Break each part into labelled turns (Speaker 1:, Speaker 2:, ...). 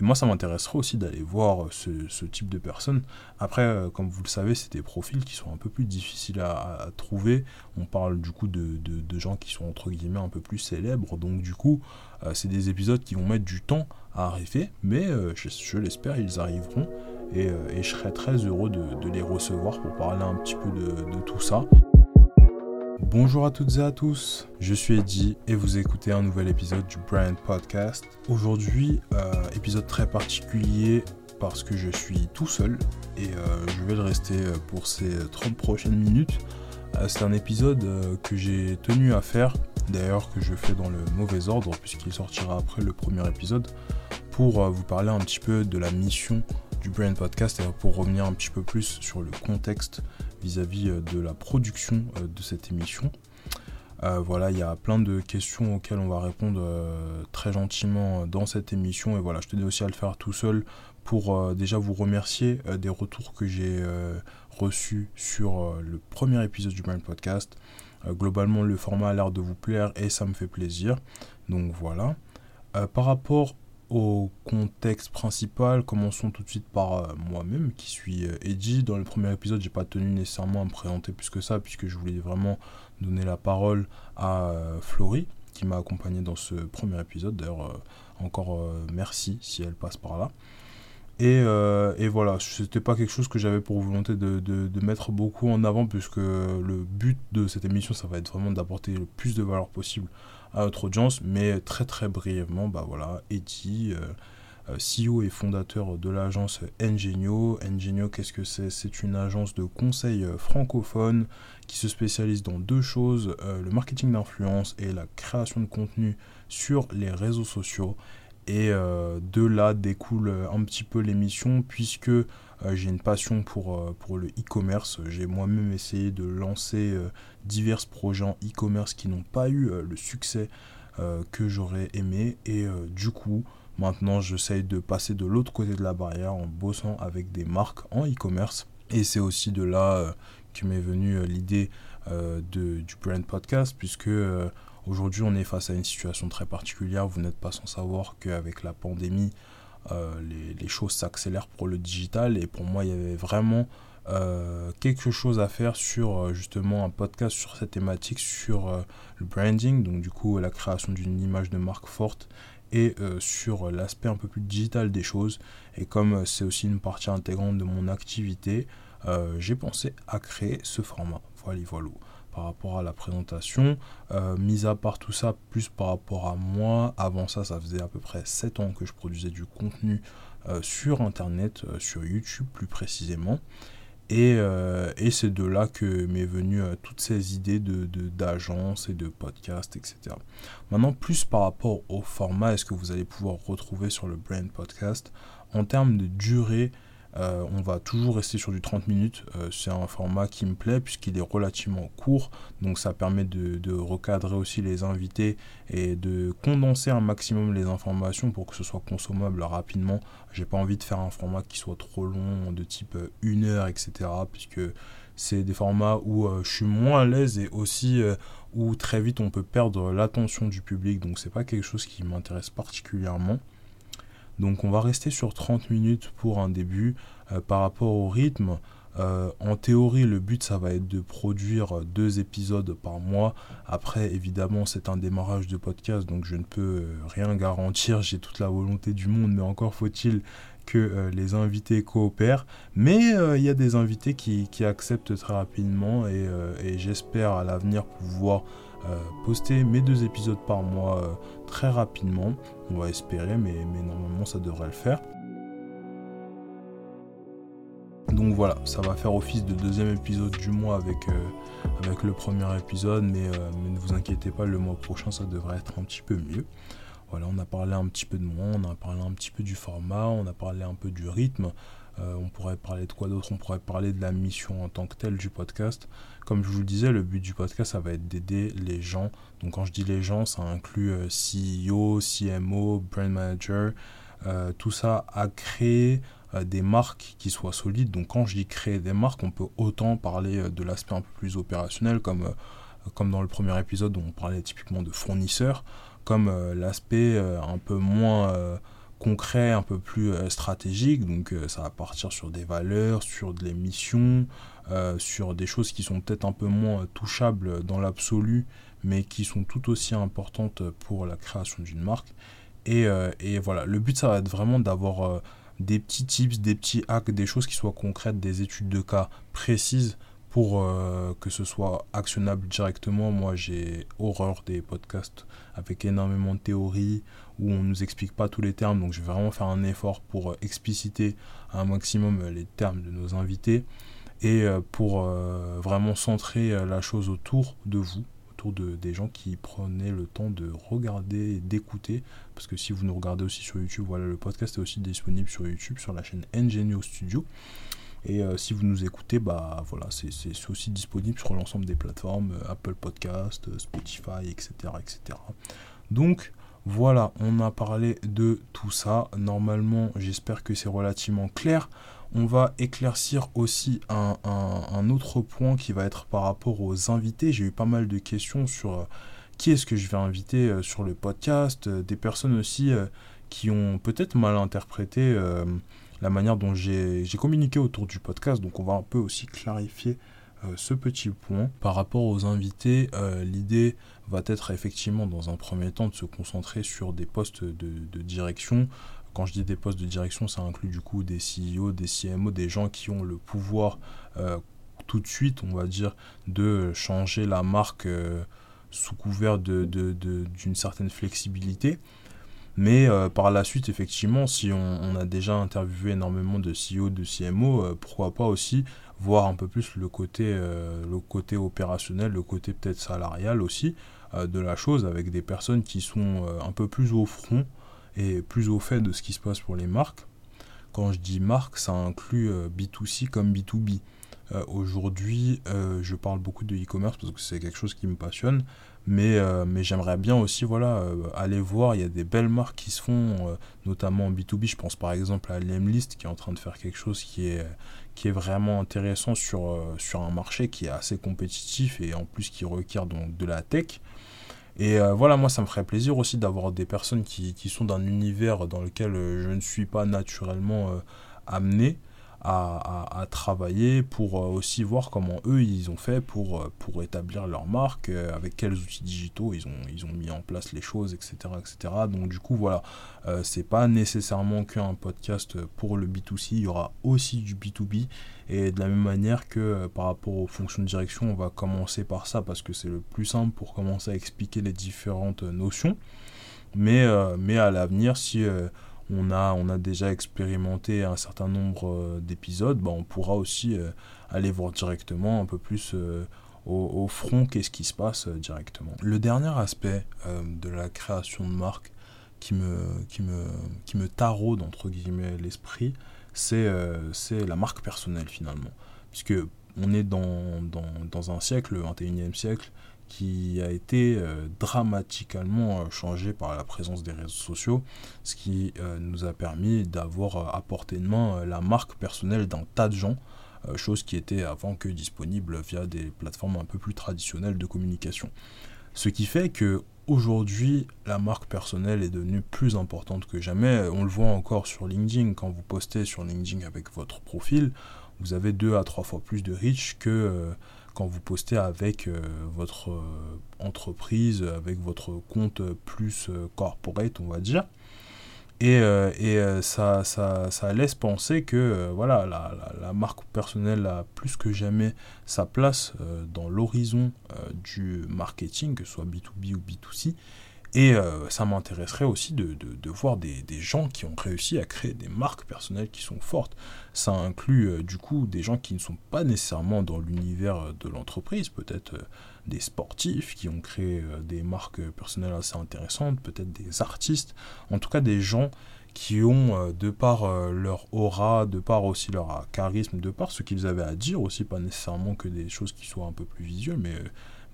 Speaker 1: Et moi, ça m'intéresserait aussi d'aller voir ce, type de personnes. Après, comme vous le savez, c'est des profils qui sont un peu plus difficiles à, trouver. On parle du coup de, gens qui sont entre guillemets un peu plus célèbres. Donc du coup, c'est des épisodes qui vont mettre du temps à arriver. Mais je, l'espère, ils arriveront. Et, je serai très heureux de, les recevoir pour parler un petit peu de tout ça. Bonjour à toutes et à tous, je suis Eddie et vous écoutez un nouvel épisode du Brand Podcast. Aujourd'hui, euh, épisode très particulier parce que je suis tout seul et euh, je vais le rester pour ces 30 prochaines minutes. Euh, c'est un épisode que j'ai tenu à faire, d'ailleurs que je fais dans le mauvais ordre puisqu'il sortira après le premier épisode, pour vous parler un petit peu de la mission du Brand Podcast et pour revenir un petit peu plus sur le contexte vis-à-vis euh, de la production euh, de cette émission. Euh, voilà, il y a plein de questions auxquelles on va répondre très gentiment dans cette émission. Et voilà, je tenais aussi à le faire tout seul pour déjà vous remercier des retours que j'ai reçus sur le premier épisode du Brand Podcast. globalement, le format a l'air de vous plaire et ça me fait plaisir. Donc voilà. par rapport au contexte principal, commençons tout de suite par euh, moi-même qui suis euh, Eddie. Dans le premier épisode, j'ai pas tenu nécessairement à me présenter plus que ça, puisque je voulais vraiment donner la parole à euh, Florie, qui m'a accompagné dans ce premier épisode. D'ailleurs, encore merci si elle passe par là. Et, et voilà, c'était pas quelque chose que j'avais pour volonté de, de, de, mettre beaucoup en avant, puisque le but de cette émission, ça va être vraiment d'apporter le plus de valeur possible à notre audience, mais très très brièvement, bah voilà, Eddie, euh, euh, CEO et fondateur de l'agence Engenio. Engenio, qu'est-ce que c'est? C'est une agence de conseil euh, francophone qui se spécialise dans deux choses, le marketing d'influence et la création de contenu sur les réseaux sociaux. Et de là découle un petit peu l'émission puisque j'ai une passion pour, euh, pour le e-commerce. J'ai moi-même essayé de lancer euh, divers projets en e-commerce qui n'ont pas eu le succès que j'aurais aimé. Et du coup, maintenant, j'essaye de passer de l'autre côté de la barrière en bossant avec des marques en e-commerce. Et c'est aussi de là que m'est venue l'idée du brand podcast, puisque aujourd'hui on est face à une situation très particulière. Vous n'êtes pas sans savoir qu'avec la pandémie, euh, les, choses s'accélèrent pour le digital et pour moi il y avait vraiment euh, quelque chose à faire sur euh, justement un podcast sur cette thématique, sur le branding, donc du coup la création d'une image de marque forte et sur l'aspect un peu plus digital des choses. Et comme c'est aussi une partie intégrante de mon activité, j'ai pensé à créer ce format. Voilà, voilà par rapport à la présentation. Euh, mis à part tout ça, plus par rapport à moi, avant ça, ça faisait à peu près 7 ans que je produisais du contenu euh, sur Internet, euh, sur YouTube plus précisément. Et, et c'est de là que m'est venue toutes ces idées de, d'agence et de podcast, etc. Maintenant, plus par rapport au format, est-ce que vous allez pouvoir retrouver sur le Brand Podcast en termes de durée euh, on va toujours rester sur du 30 minutes. Euh, c'est un format qui me plaît puisqu'il est relativement court. Donc ça permet de, recadrer aussi les invités et de condenser un maximum les informations pour que ce soit consommable rapidement. J'ai pas envie de faire un format qui soit trop long, de type 1 heure, etc. Puisque c'est des formats où euh, je suis moins à l'aise et aussi où très vite on peut perdre l'attention du public. Donc c'est pas quelque chose qui m'intéresse particulièrement. Donc on va rester sur 30 minutes pour un début. Euh, par rapport au rythme, euh, en théorie, le but, ça va être de produire deux épisodes par mois. Après, évidemment, c'est un démarrage de podcast, donc je ne peux euh, rien garantir. J'ai toute la volonté du monde, mais encore faut-il que les invités coopèrent. Mais il y a des invités qui, acceptent très rapidement et, j'espère à l'avenir pouvoir poster mes deux épisodes par mois euh, très rapidement. On va espérer, mais, mais normalement ça devrait le faire. Donc voilà, ça va faire office de deuxième épisode du mois avec, euh, avec le premier épisode, mais, mais, ne vous inquiétez pas, le mois prochain ça devrait être un petit peu mieux. Voilà, on a parlé un petit peu de moi, on a parlé un petit peu du format, on a parlé un peu du rythme. Euh, on pourrait parler de quoi d'autre? On pourrait parler de la mission en tant que telle du podcast. Comme je vous le disais, le but du podcast, ça va être d'aider les gens. Donc quand je dis les gens, ça inclut euh, CEO, CMO, brand manager, euh, tout ça à créer des marques qui soient solides. Donc quand je dis créer des marques, on peut autant parler de l'aspect un peu plus opérationnel, comme, comme dans le premier épisode où on parlait typiquement de fournisseurs, comme l'aspect un peu moins concret, un peu plus stratégique. Donc ça va partir sur des valeurs, sur des missions, sur des choses qui sont peut-être un peu moins touchables dans l'absolu, mais qui sont tout aussi importantes pour la création d'une marque. Et, et, voilà, le but, ça va être vraiment d'avoir des petits tips, des petits hacks, des choses qui soient concrètes, des études de cas précises pour euh, que ce soit actionnable directement. Moi, j'ai horreur des podcasts avec énormément de théories où on ne nous explique pas tous les termes. Donc, je vais vraiment faire un effort pour euh, expliciter un maximum les termes de nos invités et euh, pour vraiment centrer la chose autour de vous, autour de, des gens qui prenaient le temps de regarder et d'écouter. Parce que si vous nous regardez aussi sur YouTube, voilà, le podcast est aussi disponible sur YouTube, sur la chaîne Engenio Studio. Et euh, si vous nous écoutez, bah voilà, c'est aussi disponible sur l'ensemble des plateformes, euh, Apple Podcast, euh, Spotify, etc., etc. Donc voilà, on a parlé de tout ça. Normalement, j'espère que c'est relativement clair. On va éclaircir aussi un, autre point qui va être par rapport aux invités. J'ai eu pas mal de questions sur qui est-ce que je vais inviter sur le podcast, des personnes aussi qui ont peut-être mal interprété la manière dont j'ai communiqué autour du podcast. Donc on va un peu aussi clarifier euh, ce petit point. Par rapport aux invités, euh, l'idée va être effectivement dans un premier temps de se concentrer sur des postes de, direction. Quand je dis des postes de direction, ça inclut du coup des CEO, des CMO, des gens qui ont le pouvoir euh, tout de suite, on va dire, de changer la marque sous couvert d'une certaine flexibilité. Mais euh, par la suite, effectivement, si on, a déjà interviewé énormément de CEO, de CMO, euh, pourquoi pas aussi voir un peu plus le côté, euh, le côté opérationnel, le côté peut-être salarial aussi de la chose, avec des personnes qui sont un peu plus au front et plus au fait de ce qui se passe pour les marques. Quand je dis marque, ça inclut B2C comme B2B. Aujourd'hui, je parle beaucoup de e-commerce parce que c'est quelque chose qui me passionne. Mais, euh, mais j'aimerais bien aussi voilà, euh, aller voir, il y a des belles marques qui se font, euh, notamment en B2B. Je pense par exemple à Lemlist qui est en train de faire quelque chose qui est, qui est vraiment intéressant sur, sur un marché qui est assez compétitif et en plus qui requiert donc de la tech. Et voilà, moi ça me ferait plaisir aussi d'avoir des personnes qui, qui sont d'un univers dans lequel je ne suis pas naturellement amené à, travailler pour euh, aussi voir comment eux ils ont fait pour, euh, pour établir leur marque, euh, avec quels outils digitaux ils ont, ils ont mis en place les choses, etc. etc. Donc du coup voilà, c'est pas nécessairement qu'un podcast pour le B2C, il y aura aussi du B2B et de la même manière que par rapport aux fonctions de direction, on va commencer par ça parce que c'est le plus simple pour commencer à expliquer les différentes notions. Mais, mais à l'avenir, si on a, on a déjà expérimenté un certain nombre euh, d'épisodes, bah, on pourra aussi euh, aller voir directement un peu plus euh, au, front qu'est-ce qui se passe directement. Le dernier aspect de la création de marque qui me, qui me, qui me taraude entre guillemets l'esprit, c'est la marque personnelle finalement. Puisque on est dans, dans, dans un siècle, le 21e siècle, qui a été euh, dramatiquement euh, changé par la présence des réseaux sociaux, ce qui euh, nous a permis d'avoir à portée de main la marque personnelle d'un tas de gens, chose qui était avant que disponible via des plateformes un peu plus traditionnelles de communication. Ce qui fait que aujourd'hui, la marque personnelle est devenue plus importante que jamais. On le voit encore sur LinkedIn, quand vous postez sur LinkedIn avec votre profil, vous avez deux à trois fois plus de reach que quand vous postez avec euh, votre euh, entreprise, avec votre compte plus euh, corporate, on va dire. Et, et ça, ça, ça, laisse penser que voilà, la, la, marque personnelle a plus que jamais sa place dans l'horizon du marketing, que ce soit B2B ou B2C. Et euh, ça m'intéresserait aussi de, de, voir des, des, gens qui ont réussi à créer des marques personnelles qui sont fortes. Ça inclut euh, du coup des gens qui ne sont pas nécessairement dans l'univers de l'entreprise, peut-être euh, des sportifs qui ont créé des marques personnelles assez intéressantes, peut-être des artistes, en tout cas des gens qui ont, de par leur aura, de par aussi leur charisme, de par ce qu'ils avaient à dire aussi, pas nécessairement que des choses qui soient un peu plus visuelles, mais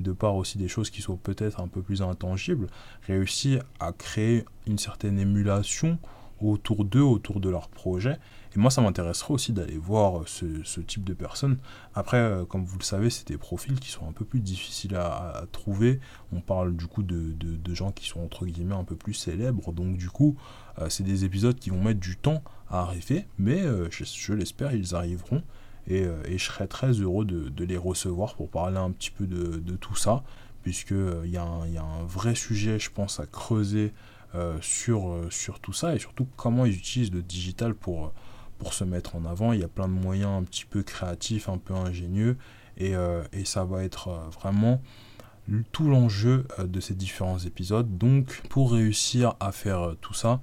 Speaker 1: de par aussi des choses qui sont peut-être un peu plus intangibles, réussi à créer une certaine émulation autour d'eux, autour de leur projet. Et moi, ça m'intéresserait aussi d'aller voir ce, type de personnes. Après, euh, comme vous le savez, c'est des profils qui sont un peu plus difficiles à, trouver. On parle du coup de, gens qui sont entre guillemets un peu plus célèbres. Donc du coup, euh, c'est des épisodes qui vont mettre du temps à arriver. Mais euh, je, l'espère, ils arriveront. Et, je serai très heureux de, les recevoir pour parler un petit peu de, tout ça. Puisqu'il y, y, a un vrai sujet, je pense, à creuser sur, sur tout ça. Et surtout comment ils utilisent le digital pour pour se mettre en avant. Il y a plein de moyens un petit peu créatifs, un peu ingénieux, et, euh, et ça va être euh, vraiment tout l'enjeu euh, de ces différents épisodes. Donc pour réussir à faire tout ça,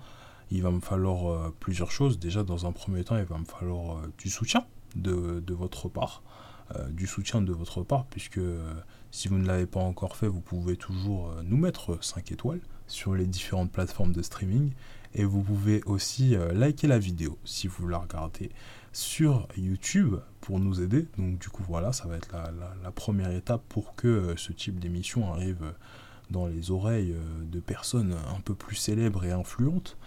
Speaker 1: il va me falloir plusieurs choses. Déjà dans un premier temps, il va me falloir du soutien de, votre part. du soutien de votre part, puisque si vous ne l'avez pas encore fait, vous pouvez toujours nous mettre 5 étoiles sur les différentes plateformes de streaming. Et vous pouvez aussi euh, liker la vidéo si vous la regardez sur YouTube pour nous aider. Donc du coup voilà, ça va être la, première étape pour que euh, ce type d'émission arrive euh, dans les oreilles de personnes un peu plus célèbres et influentes.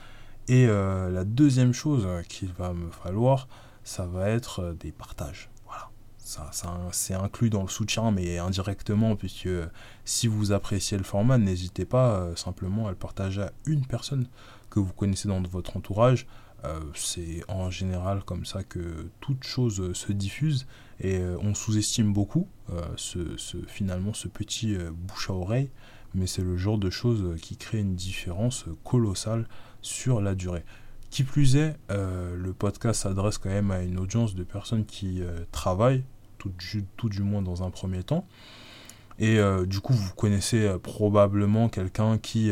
Speaker 1: Et la deuxième chose qu'il va me falloir, ça va être des partages. Voilà, ça, ça c'est inclus dans le soutien, mais indirectement, puisque si vous appréciez le format, n'hésitez pas simplement à le partager à une personne que vous connaissez dans votre entourage. Euh, c'est en général comme ça que toute chose se diffuse et euh, on sous-estime beaucoup euh, ce, finalement ce petit bouche à oreille, mais c'est le genre de choses qui crée une différence colossale sur la durée. Qui plus est, le podcast s'adresse quand même à une audience de personnes qui travaillent, tout du, moins dans un premier temps. Et du coup, vous connaissez probablement quelqu'un qui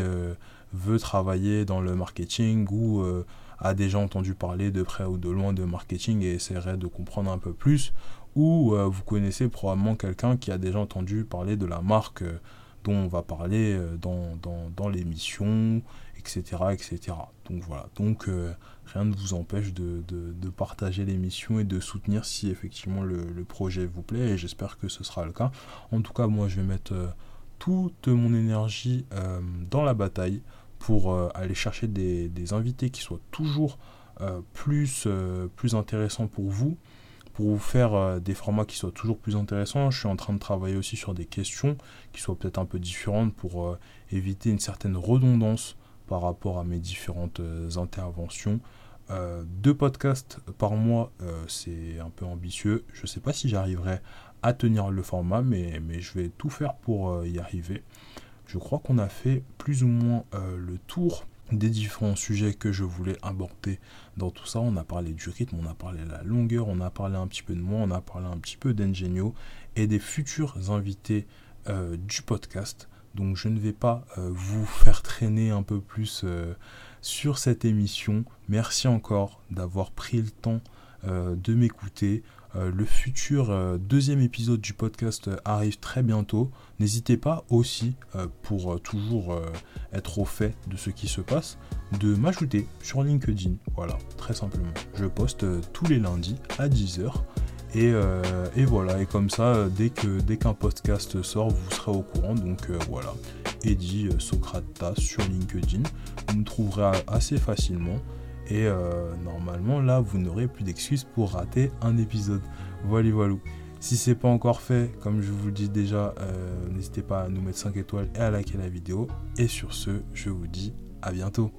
Speaker 1: veut travailler dans le marketing ou euh, a déjà entendu parler de près ou de loin de marketing et essaierait de comprendre un peu plus, ou euh, vous connaissez probablement quelqu'un qui a déjà entendu parler de la marque euh, dont on va parler dans l'émission, etc., etc. Donc voilà, donc rien ne vous empêche de, de, partager l'émission et de soutenir si effectivement le, projet vous plaît, et j'espère que ce sera le cas. En tout cas, moi je vais mettre toute mon énergie dans la bataille pour euh, aller chercher des, invités qui soient toujours euh, plus, euh, plus intéressants pour vous, pour vous faire des formats qui soient toujours plus intéressants. Je suis en train de travailler aussi sur des questions qui soient peut-être un peu différentes pour éviter une certaine redondance par rapport à mes différentes interventions. deux podcasts par mois, c'est un peu ambitieux. Je ne sais pas si j'arriverai à tenir le format, mais, mais je vais tout faire pour y arriver je crois qu'on a fait plus ou moins euh, le tour des différents sujets que je voulais aborder dans tout ça. On a parlé du rythme, on a parlé de la longueur, on a parlé un petit peu de moi, on a parlé un petit peu d'Engenio et des futurs invités euh, du podcast. Donc je ne vais pas euh, vous faire traîner un peu plus sur cette émission. Merci encore d'avoir pris le temps de m'écouter. Euh, le futur euh, deuxième épisode du podcast euh, arrive très bientôt. N'hésitez pas aussi, pour toujours être au fait de ce qui se passe, de m'ajouter sur LinkedIn. Voilà, très simplement. Je poste tous les lundis à 10h. Et, voilà, et comme ça, dès que dès qu'un podcast sort, vous serez au courant. Donc voilà, Eddie Socrata sur LinkedIn. Vous me trouverez assez facilement. Et euh, normalement, là, vous n'aurez plus d'excuses pour rater un épisode. Voilà, voilà. Si c'est pas encore fait, comme je vous le dis déjà, euh, n'hésitez pas à nous mettre 5 étoiles et à liker la vidéo. Et sur ce, je vous dis à bientôt.